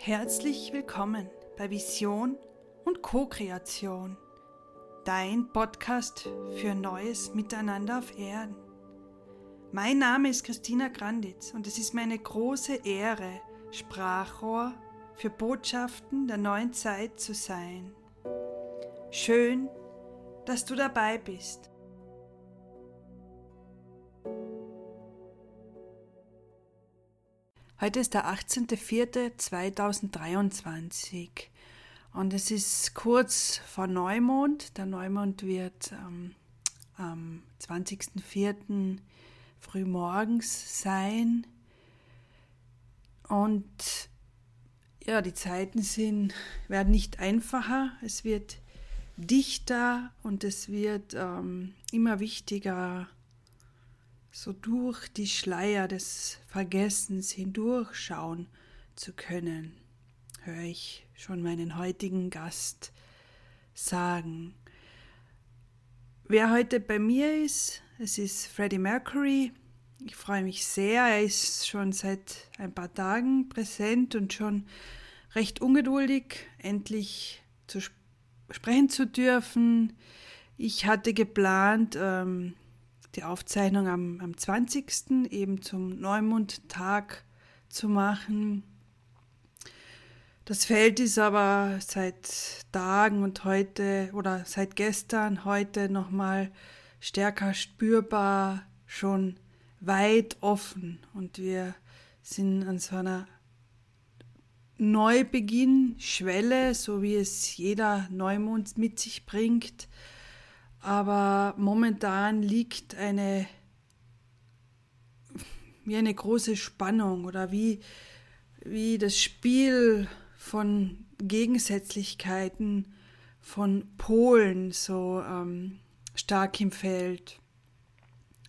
Herzlich willkommen bei Vision und Co-Kreation, dein Podcast für neues Miteinander auf Erden. Mein Name ist Christina Granditz und es ist meine große Ehre, Sprachrohr für Botschaften der neuen Zeit zu sein. Schön, dass du dabei bist. Heute ist der 18.04.2023 und es ist kurz vor Neumond. Der Neumond wird ähm, am 20.04. frühmorgens sein. Und ja, die Zeiten sind, werden nicht einfacher. Es wird dichter und es wird ähm, immer wichtiger, so durch die Schleier des Vergessens hindurchschauen zu können, höre ich schon meinen heutigen Gast sagen. Wer heute bei mir ist, es ist Freddie Mercury. Ich freue mich sehr. Er ist schon seit ein paar Tagen präsent und schon recht ungeduldig, endlich zu sprechen zu dürfen. Ich hatte geplant, ähm, die Aufzeichnung am, am 20. eben zum Neumondtag zu machen. Das Feld ist aber seit Tagen und heute oder seit gestern, heute nochmal stärker spürbar, schon weit offen und wir sind an so einer Neubeginn-Schwelle, so wie es jeder Neumond mit sich bringt aber momentan liegt eine wie eine große Spannung oder wie, wie das Spiel von Gegensätzlichkeiten, von Polen so ähm, stark im Feld.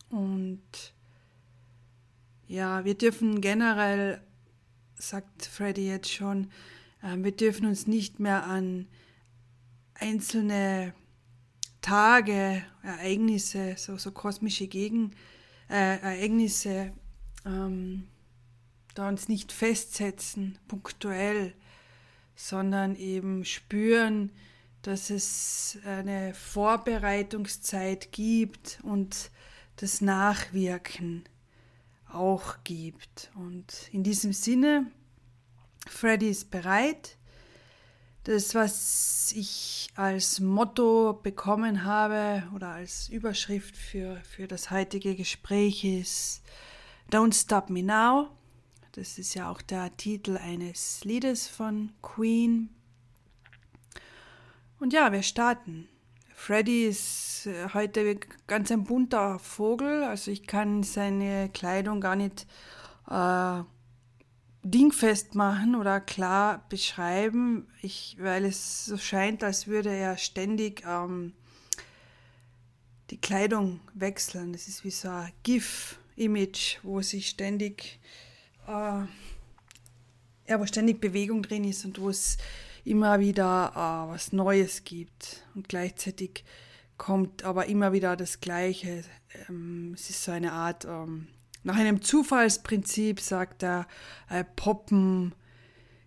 Und ja, wir dürfen generell, sagt Freddy jetzt schon, äh, wir dürfen uns nicht mehr an einzelne Tage, Ereignisse, so, so kosmische Gegen, äh, Ereignisse ähm, da uns nicht festsetzen, punktuell, sondern eben spüren, dass es eine Vorbereitungszeit gibt und das Nachwirken auch gibt. Und in diesem Sinne, Freddy ist bereit. Das, was ich als Motto bekommen habe oder als Überschrift für, für das heutige Gespräch ist Don't Stop Me Now. Das ist ja auch der Titel eines Liedes von Queen. Und ja, wir starten. Freddy ist äh, heute ganz ein bunter Vogel, also ich kann seine Kleidung gar nicht äh, dingfest machen oder klar beschreiben, ich, weil es so scheint, als würde er ständig ähm, die Kleidung wechseln. Das ist wie so ein GIF-Image, wo sich ständig, äh, ja, wo ständig Bewegung drin ist und wo es immer wieder äh, was Neues gibt. Und gleichzeitig kommt aber immer wieder das Gleiche. Ähm, es ist so eine Art ähm, nach einem Zufallsprinzip, sagt er, äh, poppen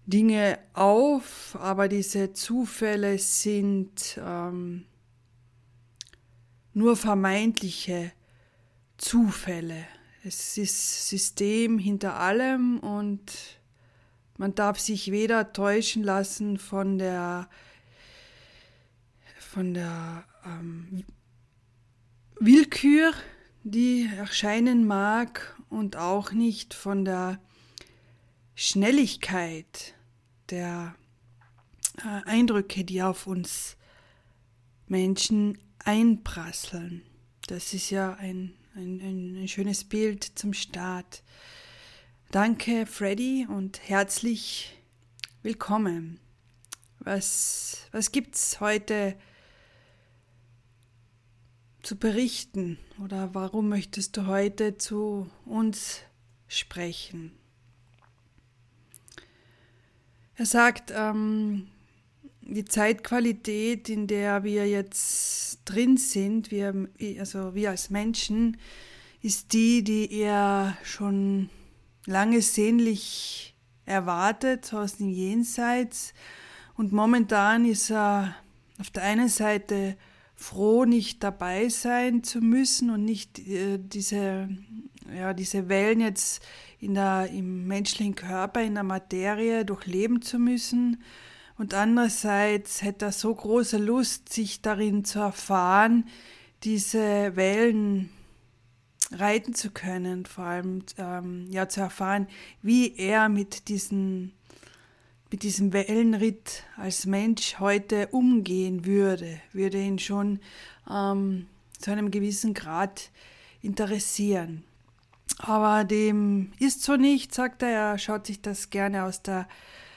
Dinge auf, aber diese Zufälle sind ähm, nur vermeintliche Zufälle. Es ist System hinter allem und man darf sich weder täuschen lassen von der, von der ähm, Willkür die erscheinen mag und auch nicht von der Schnelligkeit der äh, Eindrücke, die auf uns Menschen einprasseln. Das ist ja ein, ein, ein schönes Bild zum Start. Danke, Freddy, und herzlich willkommen. Was, was gibt's heute zu berichten oder warum möchtest du heute zu uns sprechen? Er sagt, ähm, die Zeitqualität, in der wir jetzt drin sind, wir, also wir als Menschen, ist die, die er schon lange sehnlich erwartet, aus dem Jenseits. Und momentan ist er auf der einen Seite froh, nicht dabei sein zu müssen und nicht äh, diese, ja, diese Wellen jetzt in der, im menschlichen Körper, in der Materie durchleben zu müssen. Und andererseits hätte er so große Lust, sich darin zu erfahren, diese Wellen reiten zu können, vor allem ähm, ja zu erfahren, wie er mit diesen mit diesem Wellenritt als Mensch heute umgehen würde, würde ihn schon ähm, zu einem gewissen Grad interessieren. Aber dem ist so nicht, sagt er, er schaut sich das gerne aus der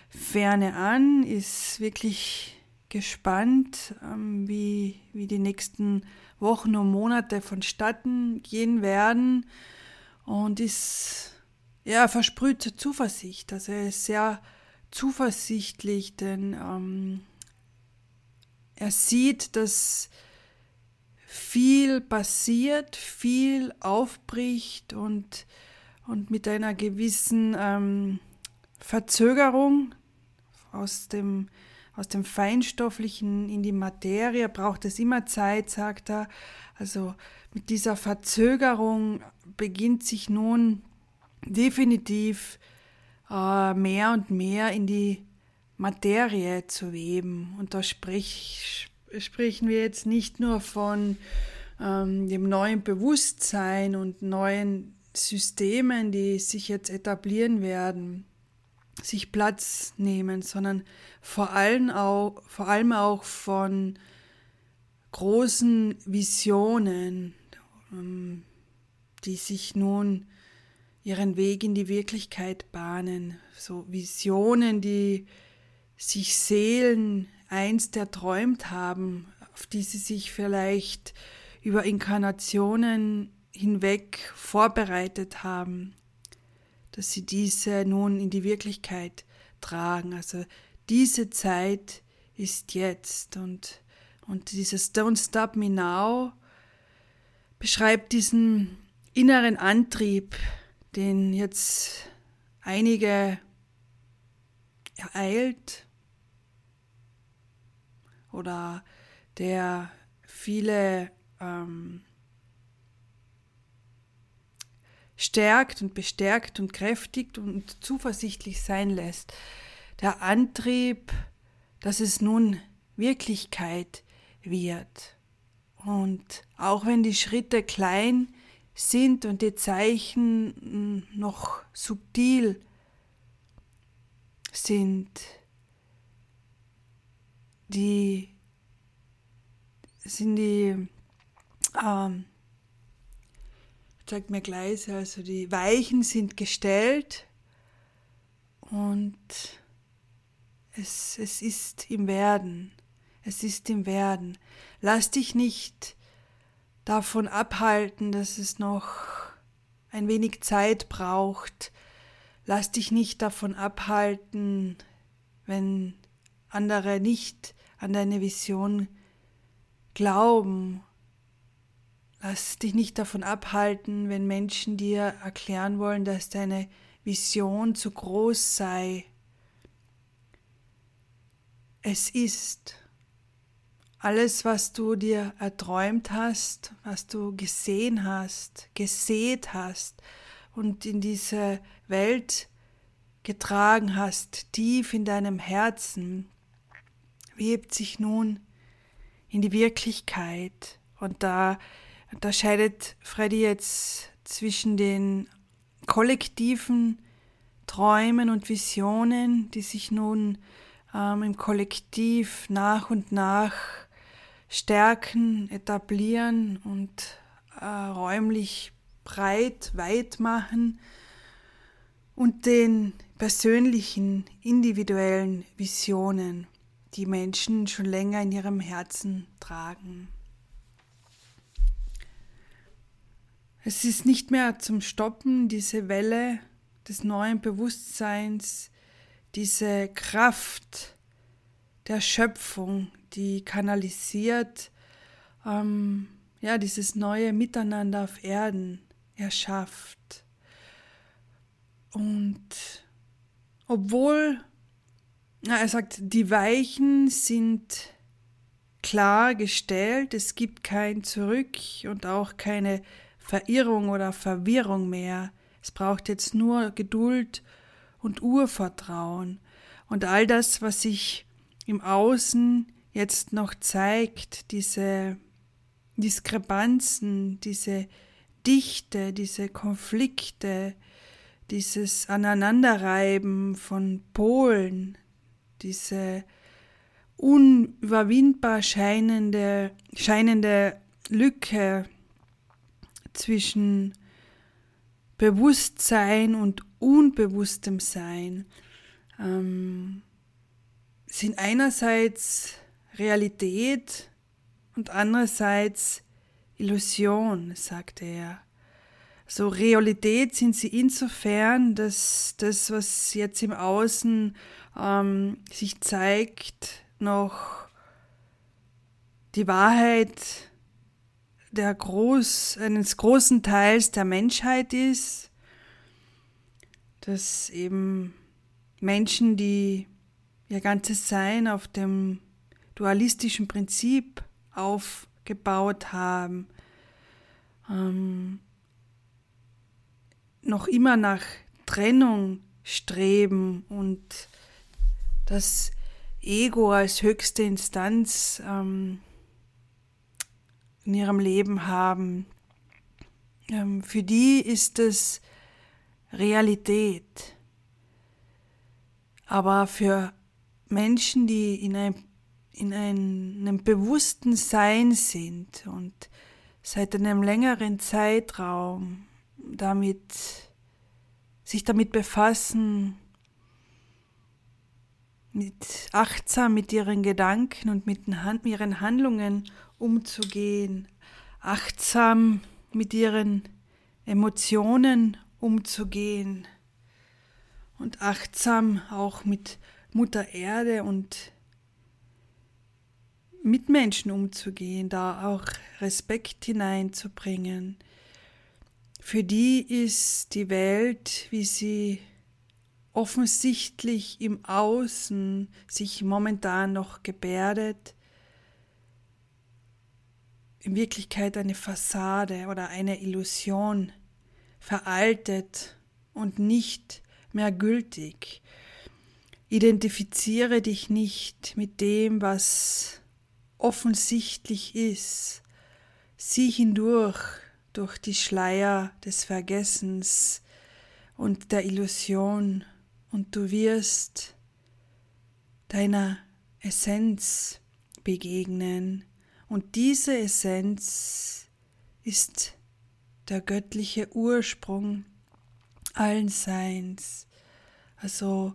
Ferne an, ist wirklich gespannt, ähm, wie, wie die nächsten Wochen und Monate vonstatten gehen werden und ist, ja, versprüht Zuversicht. Also er ist sehr zuversichtlich, denn ähm, er sieht, dass viel passiert, viel aufbricht und, und mit einer gewissen ähm, Verzögerung aus dem, aus dem Feinstofflichen in die Materie braucht es immer Zeit, sagt er. Also mit dieser Verzögerung beginnt sich nun definitiv äh, mehr und mehr in die Materie zu weben. Und da sprich, sprechen wir jetzt nicht nur von ähm, dem neuen Bewusstsein und neuen Systemen, die sich jetzt etablieren werden, sich Platz nehmen, sondern vor allem auch, vor allem auch von großen Visionen, ähm, die sich nun ihren Weg in die Wirklichkeit bahnen, so Visionen, die sich Seelen einst erträumt haben, auf die sie sich vielleicht über Inkarnationen hinweg vorbereitet haben, dass sie diese nun in die Wirklichkeit tragen. Also diese Zeit ist jetzt und, und dieses Don't Stop Me Now beschreibt diesen inneren Antrieb, den jetzt einige ereilt oder der viele ähm, stärkt und bestärkt und kräftigt und zuversichtlich sein lässt. Der Antrieb, dass es nun Wirklichkeit wird. Und auch wenn die Schritte klein sind und die Zeichen hm, noch subtil sind, die sind die, ähm, zeigt mir gleich, also die Weichen sind gestellt und es, es ist im Werden. Es ist im Werden. Lass dich nicht davon abhalten, dass es noch ein wenig Zeit braucht. Lass dich nicht davon abhalten, wenn andere nicht an deine Vision glauben. Lass dich nicht davon abhalten, wenn Menschen dir erklären wollen, dass deine Vision zu groß sei. Es ist. Alles, was du dir erträumt hast, was du gesehen hast, gesät hast und in diese Welt getragen hast, tief in deinem Herzen, webt sich nun in die Wirklichkeit. Und da unterscheidet Freddy jetzt zwischen den kollektiven Träumen und Visionen, die sich nun ähm, im Kollektiv nach und nach stärken, etablieren und äh, räumlich breit, weit machen und den persönlichen, individuellen Visionen, die Menschen schon länger in ihrem Herzen tragen. Es ist nicht mehr zum Stoppen, diese Welle des neuen Bewusstseins, diese Kraft der Schöpfung, die kanalisiert, ähm, ja, dieses neue Miteinander auf Erden erschafft. Und obwohl, na, er sagt, die Weichen sind klar gestellt, es gibt kein Zurück und auch keine Verirrung oder Verwirrung mehr. Es braucht jetzt nur Geduld und Urvertrauen. Und all das, was sich im Außen jetzt noch zeigt, diese Diskrepanzen, diese Dichte, diese Konflikte, dieses Aneinanderreiben von Polen, diese unüberwindbar scheinende, scheinende Lücke zwischen Bewusstsein und unbewusstem Sein ähm, sind einerseits Realität und andererseits Illusion, sagte er. So Realität sind sie insofern, dass das, was jetzt im Außen ähm, sich zeigt, noch die Wahrheit der Groß, eines großen Teils der Menschheit ist, dass eben Menschen, die ihr ganzes Sein auf dem dualistischen Prinzip aufgebaut haben, ähm, noch immer nach Trennung streben und das Ego als höchste Instanz ähm, in ihrem Leben haben, ähm, für die ist es Realität. Aber für Menschen, die in, ein, in einem bewussten Sein sind und seit einem längeren Zeitraum damit sich damit befassen, mit achtsam mit ihren Gedanken und mit ihren Handlungen umzugehen, achtsam mit ihren Emotionen umzugehen und achtsam auch mit Mutter Erde und Mitmenschen umzugehen, da auch Respekt hineinzubringen. Für die ist die Welt, wie sie offensichtlich im Außen sich momentan noch gebärdet, in Wirklichkeit eine Fassade oder eine Illusion, veraltet und nicht mehr gültig. Identifiziere dich nicht mit dem, was offensichtlich ist. Sieh hindurch durch die Schleier des Vergessens und der Illusion und du wirst deiner Essenz begegnen. Und diese Essenz ist der göttliche Ursprung allen Seins. Also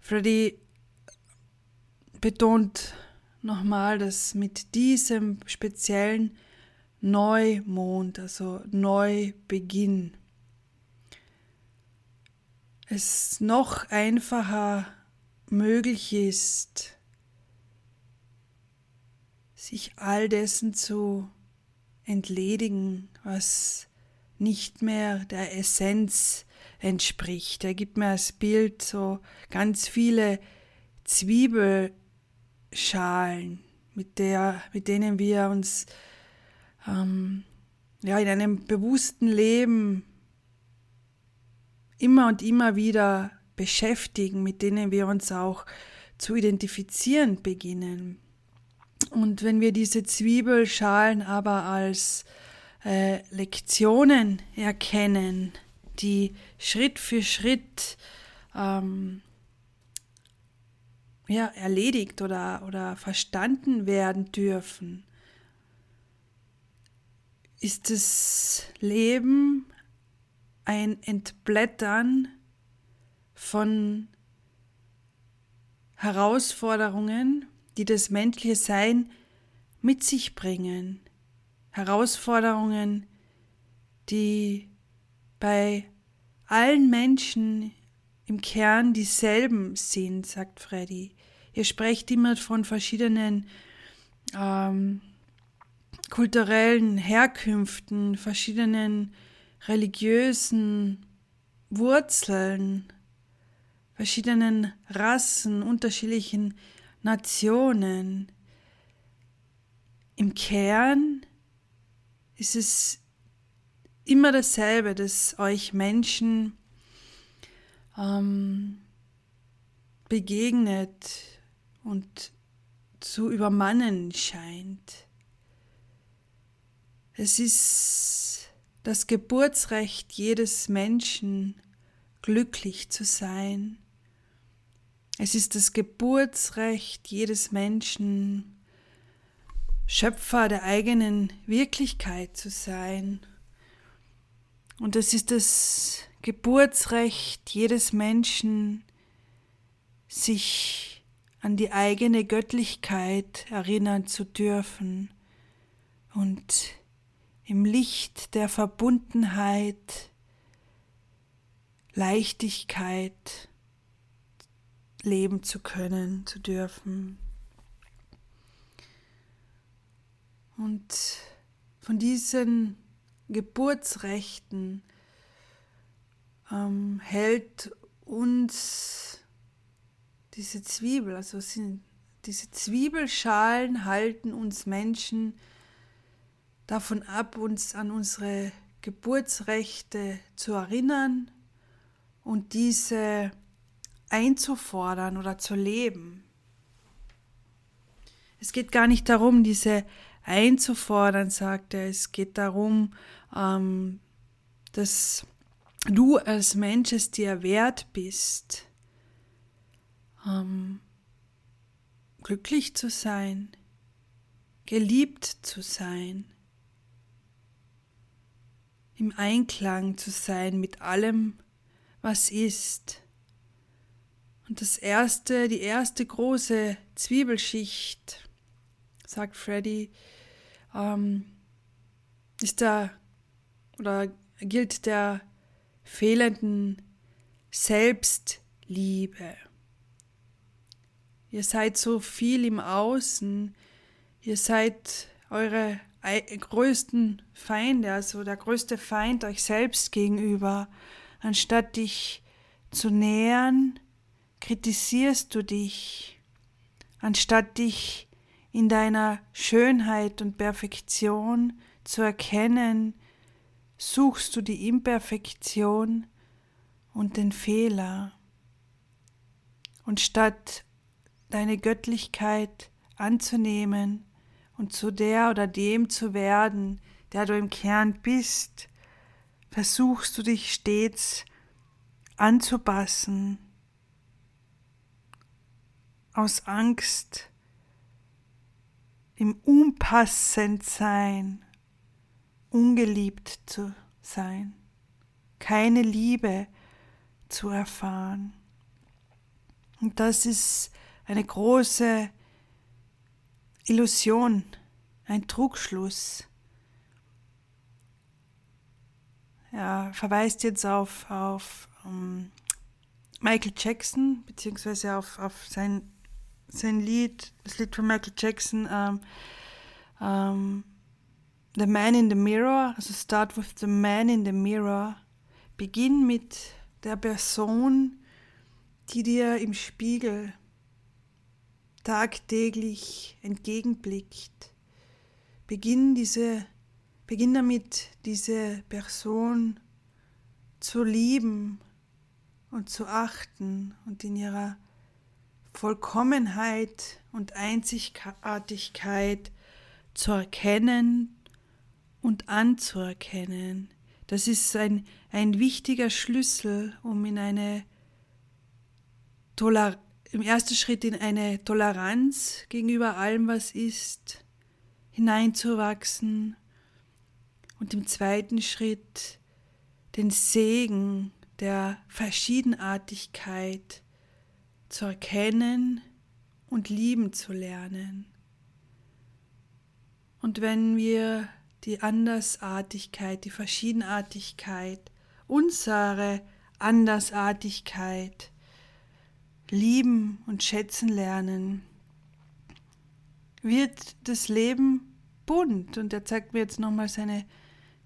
Freddy betont nochmal, dass mit diesem speziellen Neumond, also Neubeginn, es noch einfacher möglich ist, sich all dessen zu entledigen, was nicht mehr der Essenz entspricht. Er gibt mir als Bild so ganz viele Zwiebelschalen, mit, der, mit denen wir uns ähm, ja, in einem bewussten Leben immer und immer wieder beschäftigen, mit denen wir uns auch zu identifizieren beginnen. Und wenn wir diese Zwiebelschalen aber als äh, Lektionen erkennen, die Schritt für Schritt ähm, ja, erledigt oder, oder verstanden werden dürfen, ist das Leben ein Entblättern von Herausforderungen, die das menschliche Sein mit sich bringen. Herausforderungen, die bei allen Menschen im Kern dieselben sind, sagt Freddy. Ihr sprecht immer von verschiedenen ähm, kulturellen Herkünften, verschiedenen religiösen Wurzeln, verschiedenen Rassen, unterschiedlichen Nationen. Im Kern ist es immer dasselbe, dass euch Menschen ähm, begegnet und zu übermannen scheint. Es ist das Geburtsrecht jedes Menschen, glücklich zu sein. Es ist das Geburtsrecht jedes Menschen, Schöpfer der eigenen Wirklichkeit zu sein. Und es ist das Geburtsrecht jedes Menschen, sich an die eigene Göttlichkeit erinnern zu dürfen und im Licht der Verbundenheit, Leichtigkeit leben zu können, zu dürfen. Und von diesen Geburtsrechten ähm, hält uns diese Zwiebel, also sind, diese Zwiebelschalen halten uns Menschen davon ab, uns an unsere Geburtsrechte zu erinnern und diese einzufordern oder zu leben. Es geht gar nicht darum, diese einzufordern, sagt er. Es geht darum, ähm, dass du als Mensch es dir wert bist, ähm, glücklich zu sein, geliebt zu sein, im Einklang zu sein mit allem, was ist. Und das erste, die erste große Zwiebelschicht, sagt Freddy, ähm, ist da oder gilt der fehlenden Selbstliebe. Ihr seid so viel im Außen, ihr seid eure größten Feinde, also der größte Feind euch selbst gegenüber. Anstatt dich zu nähern, kritisierst du dich. Anstatt dich in deiner Schönheit und Perfektion zu erkennen, suchst du die Imperfektion und den Fehler. Und statt deine Göttlichkeit anzunehmen und zu der oder dem zu werden, der du im Kern bist, versuchst du dich stets anzupassen, aus Angst, im Unpassendsein, ungeliebt zu sein, keine Liebe zu erfahren. Und das ist eine große Illusion, ein Trugschluss. Er verweist jetzt auf, auf um, ähm, Michael Jackson, beziehungsweise auf, auf sein, sein Lied, das Lied von Michael Jackson, ähm, ähm, The Man in the Mirror, also Start with the Man in the Mirror. Beginn mit der Person, die dir im Spiegel tagtäglich entgegenblickt. Beginn, diese, beginn damit, diese Person zu lieben und zu achten und in ihrer Vollkommenheit und Einzigartigkeit zu erkennen und anzuerkennen. Das ist ein, ein wichtiger Schlüssel, um in eine Toler im ersten Schritt in eine Toleranz gegenüber allem, was ist, hineinzuwachsen und im zweiten Schritt den Segen der Verschiedenartigkeit zu erkennen und lieben zu lernen. Und wenn wir die Andersartigkeit, die Verschiedenartigkeit, unsere Andersartigkeit lieben und schätzen lernen, wird das Leben bunt. Und er zeigt mir jetzt nochmal seine,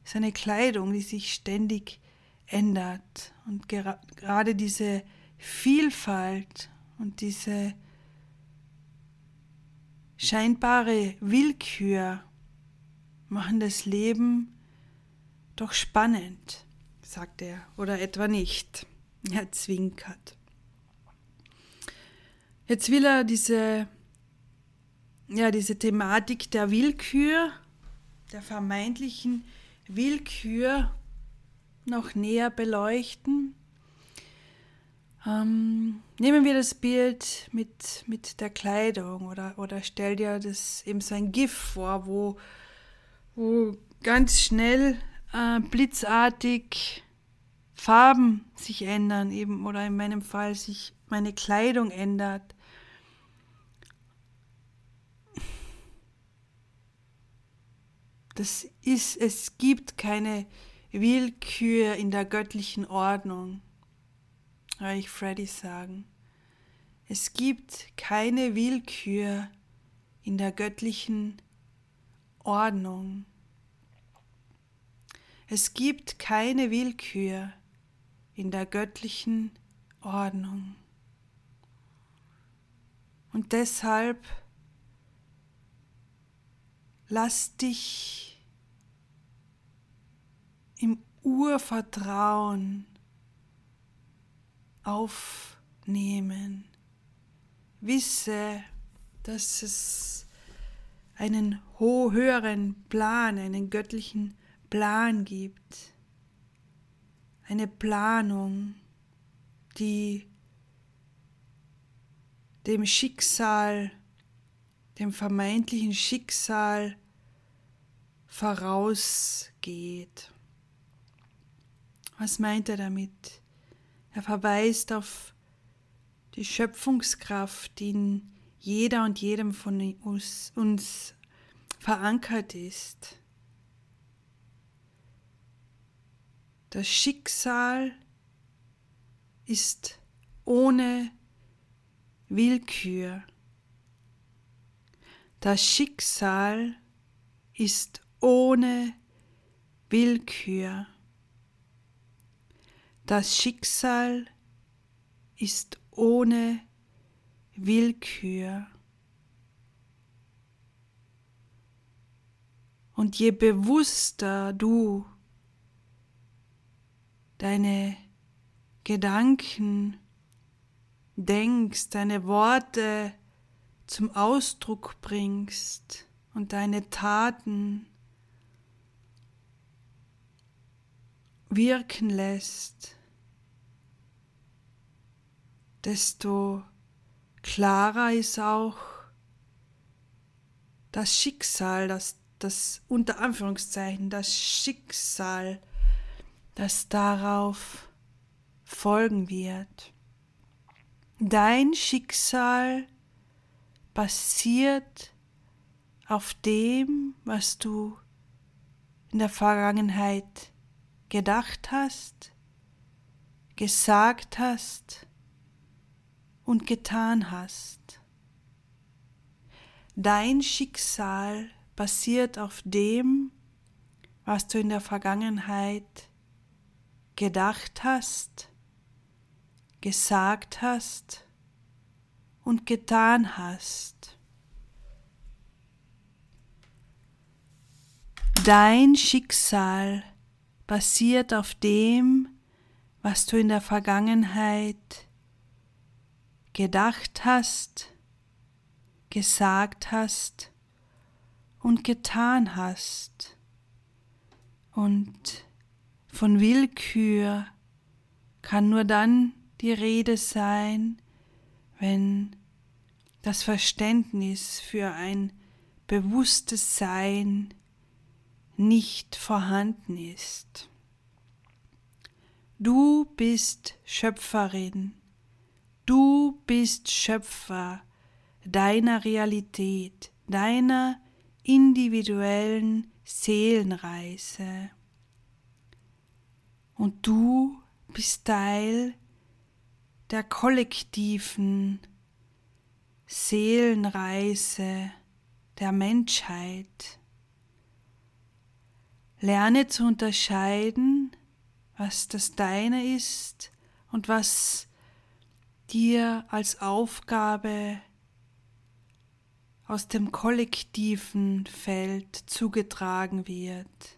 seine Kleidung, die sich ständig ändert. Und gera gerade diese, Vielfalt und diese scheinbare Willkür machen das Leben doch spannend, sagt er, oder etwa nicht. Er zwinkert. Jetzt will er diese, ja, diese Thematik der Willkür, der vermeintlichen Willkür noch näher beleuchten. Ähm, nehmen wir das Bild mit, mit der Kleidung oder, oder stell dir das eben so ein GIF vor, wo, wo ganz schnell äh, blitzartig Farben sich ändern, eben oder in meinem Fall sich meine Kleidung ändert. Das ist, es gibt keine Willkür in der göttlichen Ordnung, höre ich Freddy sagen. Es gibt keine Willkür in der göttlichen Ordnung. Es gibt keine Willkür in der göttlichen Ordnung. Und deshalb lass dich im Urvertrauen aufnehmen. Wisse, dass es einen höheren Plan, einen göttlichen Plan gibt. Eine Planung, die dem Schicksal, dem vermeintlichen Schicksal vorausgeht. Was meint er damit? Er verweist auf die Schöpfungskraft, die in jeder und jedem von uns, verankert ist. Das Schicksal ist ohne Willkür. Das Schicksal ist ohne Willkür. Das Schicksal ist ohne Willkür. Und je bewusster du deine Gedanken denkst, deine Worte zum Ausdruck bringst und deine Taten wirken lässt, desto klarer ist auch das Schicksal, das, das unter Anführungszeichen, das Schicksal, das darauf folgen wird. Dein Schicksal basiert auf dem, was du in der Vergangenheit gedacht hast, gesagt hast und getan hast. Dein Schicksal basiert auf dem, was du in der Vergangenheit gedacht hast, gesagt hast und getan hast. Dein Schicksal basiert auf dem, was du in der Vergangenheit gedacht hast, gesagt hast und getan hast. Und von Willkür kann nur dann die Rede sein, wenn das Verständnis für ein bewusstes Sein nicht vorhanden ist. Du bist Schöpferin, du bist Schöpfer deiner Realität, deiner individuellen Seelenreise. Und du bist Teil der kollektiven Seelenreise der Menschheit. Lerne zu unterscheiden, was das Deine ist und was dir als Aufgabe aus dem kollektiven Feld zugetragen wird.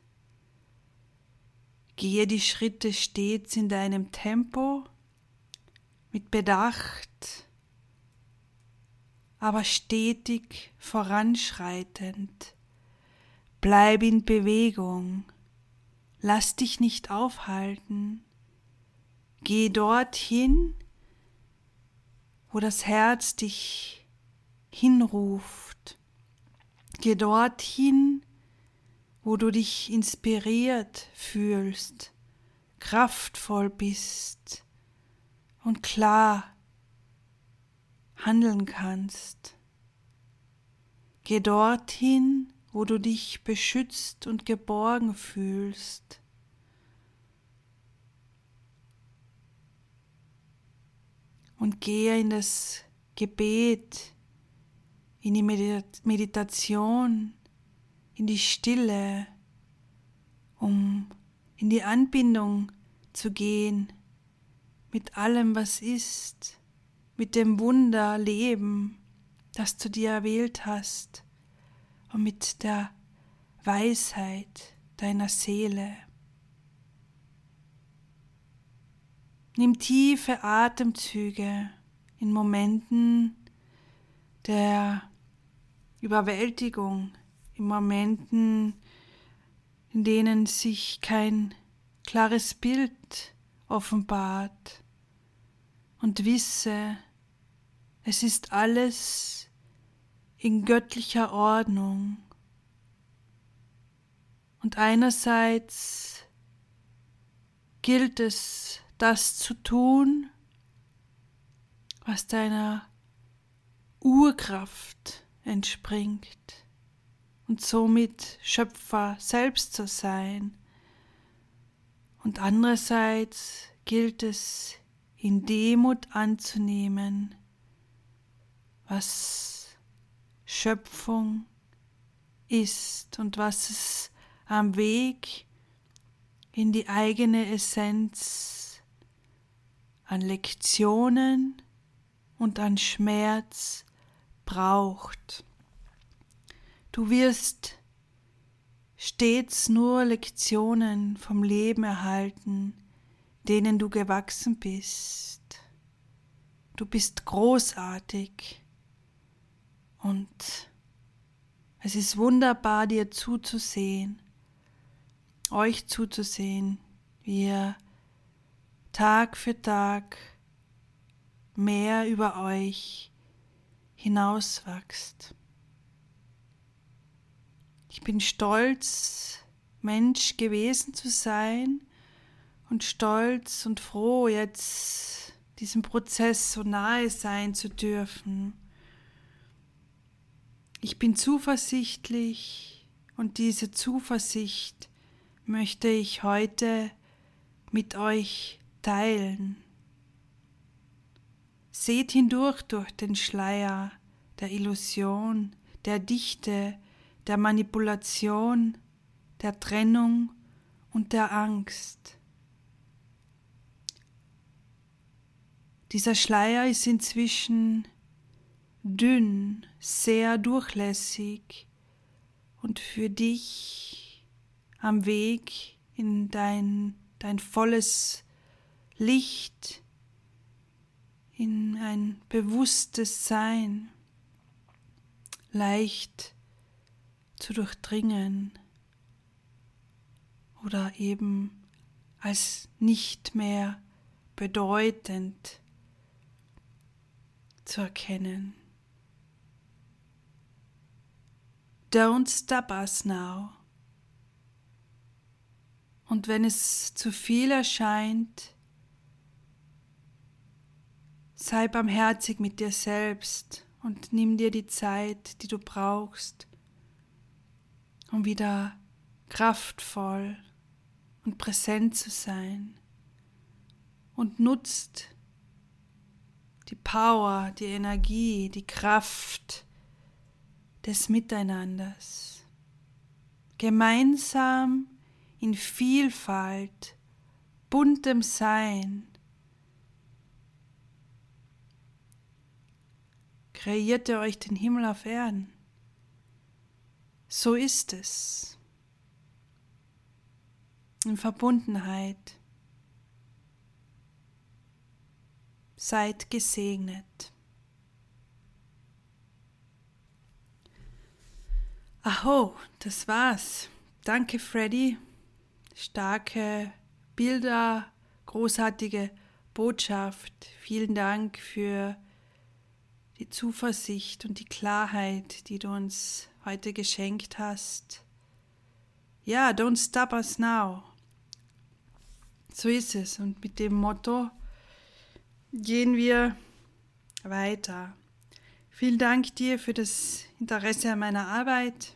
Gehe die Schritte stets in deinem Tempo, mit Bedacht, aber stetig voranschreitend. Bleib in Bewegung, lass dich nicht aufhalten. Geh dorthin, wo das Herz dich hinruft. Geh dorthin, wo du dich inspiriert fühlst, kraftvoll bist und klar handeln kannst. Geh dorthin, wo du dich beschützt und geborgen fühlst. Und gehe in das Gebet, in die Meditation, in die Stille, um in die Anbindung zu gehen mit allem, was ist, mit dem Wunder Leben, das du dir erwählt hast und mit der Weisheit deiner Seele. Nimm tiefe Atemzüge in Momenten der Überwältigung, in Momenten, in denen sich kein klares Bild offenbart und wisse, es ist alles in göttlicher Ordnung. Und einerseits gilt es, das zu tun, was deiner Urkraft entspringt und somit Schöpfer selbst zu sein. Und andererseits gilt es in Demut anzunehmen, was Schöpfung ist und was es am Weg in die eigene Essenz an Lektionen und an Schmerz braucht. Du wirst stets nur Lektionen vom Leben erhalten, denen du gewachsen bist. Du bist großartig und es ist wunderbar, dir zuzusehen, euch zuzusehen, wie ihr Tag für Tag mehr über euch hinauswachst. Ich bin stolz, Mensch gewesen zu sein und stolz und froh, jetzt diesem Prozess so nahe sein zu dürfen. Ich bin zuversichtlich und diese Zuversicht möchte ich heute mit euch teilen. Seht hindurch durch den Schleier der Illusion, der Dichte, der Manipulation, der Trennung und der Angst. Dieser Schleier ist inzwischen dünn, sehr durchlässig und für dich am Weg in dein, dein volles Licht, in ein bewusstes Sein, leicht zu durchdringen oder eben als nicht mehr bedeutend zu erkennen. Don't stop us now. Und wenn es zu viel erscheint, sei barmherzig mit dir selbst und nimm dir die Zeit, die du brauchst, um wieder kraftvoll und präsent zu sein und nutzt die Power, die Energie, die Kraft des Miteinanders. Gemeinsam in Vielfalt, buntem Sein, kreierte euch den Himmel auf Erden. So ist es. In Verbundenheit. Seid gesegnet. Aho, das war's. Danke, Freddy. Starke Bilder, großartige Botschaft. Vielen Dank für die Zuversicht und die Klarheit, die du uns heute geschenkt hast. Ja, don't stop us now. So ist es. Und mit dem Motto gehen wir weiter. Vielen Dank dir für das Interesse an meiner Arbeit.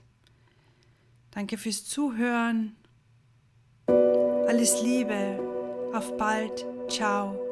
Danke fürs Zuhören. Alles Liebe. Auf bald. Ciao.